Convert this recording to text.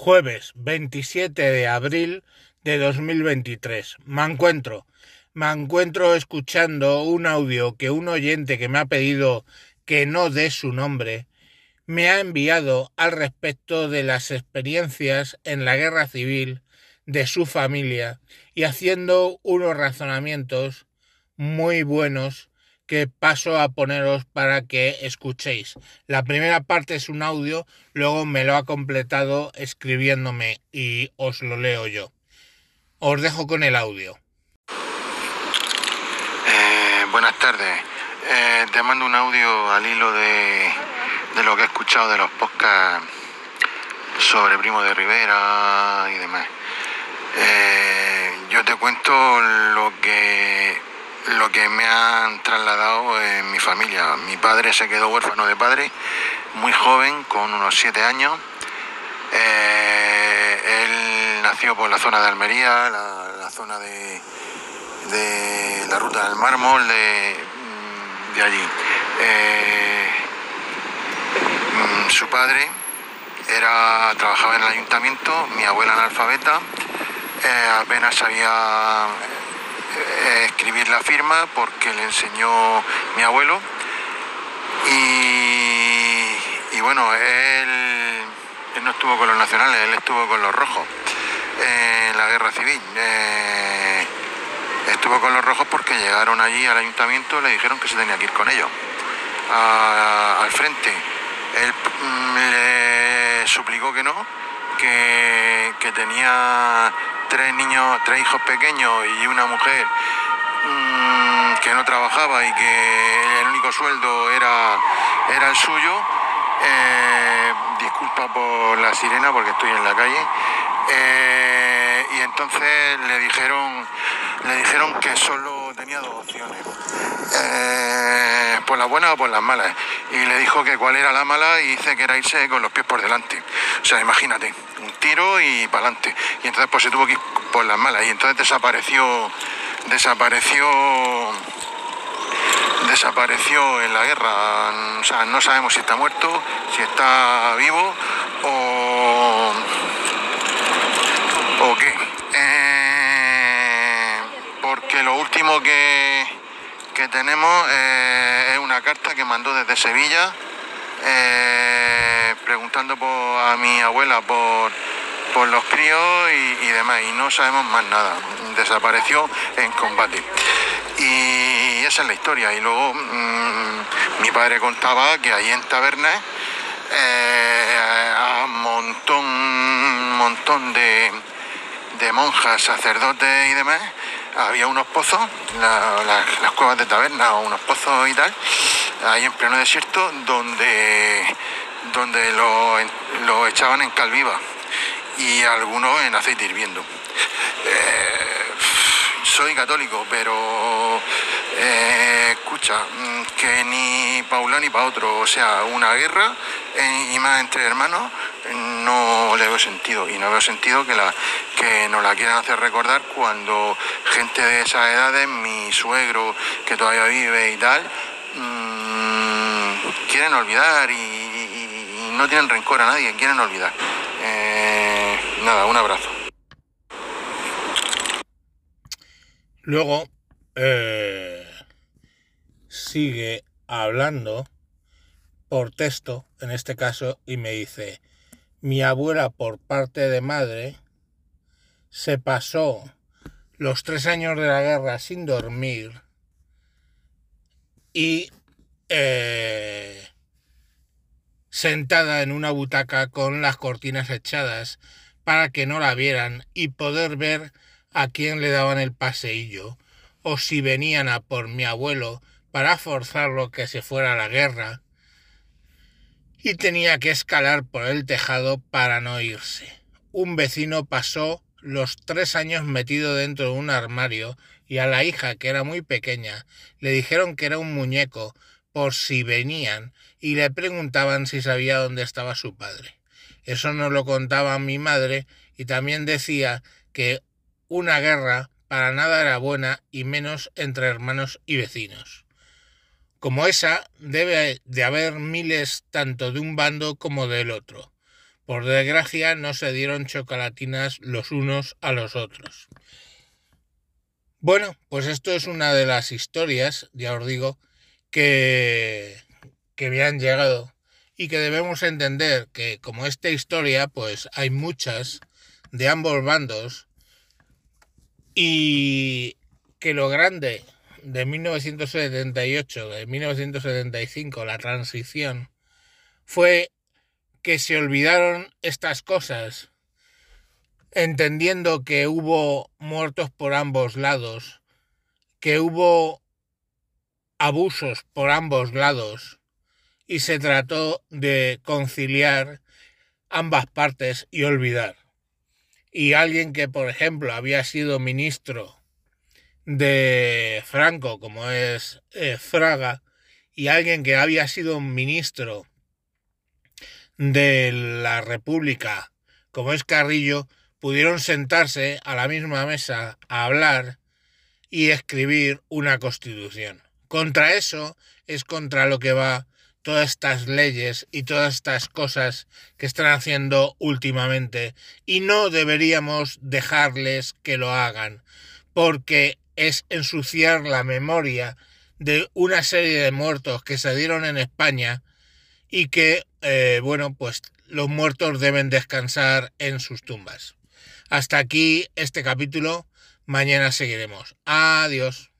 Jueves 27 de abril de 2023. Me encuentro. Me encuentro escuchando un audio que un oyente que me ha pedido que no dé su nombre me ha enviado al respecto de las experiencias en la guerra civil de su familia y haciendo unos razonamientos muy buenos que paso a poneros para que escuchéis. La primera parte es un audio, luego me lo ha completado escribiéndome y os lo leo yo. Os dejo con el audio. Eh, buenas tardes. Eh, te mando un audio al hilo de, de lo que he escuchado de los podcasts sobre Primo de Rivera y demás. Eh, yo te cuento lo que lo que me han trasladado en mi familia. Mi padre se quedó huérfano de padre muy joven, con unos siete años. Eh, él nació por la zona de Almería, la, zona de, la ruta del mármol de, de allí. Eh, mm, su padre era, trabajaba en el ayuntamiento, mi abuela analfabeta, eh, apenas sabía eh, escribir la firma porque le enseñó mi abuelo. Y, bueno, él, no estuvo con los nacionales, él estuvo con los rojos en la guerra civil. Eh, estuvo con los rojos porque llegaron allí al ayuntamiento y le dijeron que se tenía que ir con ellos al frente. Él mm, le suplicó que no, que, que tenía tres niños, tres hijos pequeños y una mujer mmm, que no trabajaba y que el único sueldo era, era el suyo. Eh, disculpa por la sirena porque estoy en la calle. Eh, y entonces le dijeron, le dijeron que solo tenía dos opciones. Eh, por las buenas o por las malas. Y le dijo que cuál era la mala y dice que era irse con los pies por delante. O sea, imagínate, un tiro y para adelante. Y entonces pues se tuvo que ir por las malas. Y entonces desapareció, desapareció desapareció en la guerra. O sea, no sabemos si está muerto, si está vivo o, o qué. Eh, porque lo último que, que tenemos eh, es una carta que mandó desde Sevilla eh, preguntando por, a mi abuela por, por los críos y, demás y no sabemos más nada. Desapareció en combate. Y esa es la historia. Y luego mmm, mi padre contaba que ahí en Tabernas eh, a un montón, montón de, de monjas, sacerdotes y demás, había unos pozos, la, la, las cuevas de taberna o unos pozos y tal, ahí en pleno desierto, donde, donde lo, lo echaban en cal viva y algunos en aceite hirviendo. Eh, soy católico, pero eh, escucha, que ni para un lado ni para otro, o sea, una guerra eh, y más entre hermanos, no le veo sentido y no veo sentido que, la, que nos la quieran hacer recordar cuando gente de esas edades, mi suegro que todavía vive y tal, mmm, quieren olvidar y, no tienen rencor a nadie, quieren olvidar. Eh, nada, un abrazo. Luego eh, sigue hablando por texto, en este caso, y me dice, mi abuela por parte de madre se pasó los tres años de la guerra sin dormir y eh, sentada en una butaca con las cortinas echadas para que no la vieran y poder ver a quién le daban el paseillo o si venían a por mi abuelo para forzarlo que se fuera a la guerra y tenía que escalar por el tejado para no irse. Un vecino pasó los tres años metido dentro de un armario y a la hija, que era muy pequeña, le dijeron que era un muñeco si venían y le preguntaban si sabía dónde estaba su padre. Eso nos lo contaba mi madre y también decía que una guerra para nada era buena y menos entre hermanos y vecinos. Como esa, debe de haber miles tanto de un bando como del otro, por desgracia no se dieron chocolatinas los unos a los otros. Bueno, pues esto es una de las historias, ya os digo, que, que me han llegado y que debemos entender que como esta historia, pues hay muchas de ambos bandos y que lo grande de 1978, de 1975, la transición, fue que se olvidaron estas cosas, entendiendo que hubo muertos por ambos lados, que hubo abusos por ambos lados, y se trató de conciliar ambas partes y olvidar. Y alguien que, por ejemplo, había sido ministro de Franco, como es eh, Fraga, y alguien que había sido ministro de la República, como es Carrillo, pudieron sentarse a la misma mesa a hablar y escribir una constitución. Contra eso es contra lo que va todas estas leyes y todas estas cosas que están haciendo últimamente y no deberíamos dejarles que lo hagan porque es ensuciar la memoria de una serie de muertos que se dieron en España y que, eh, bueno, pues los muertos deben descansar en sus tumbas. Hasta aquí este capítulo. Mañana seguiremos. Adiós.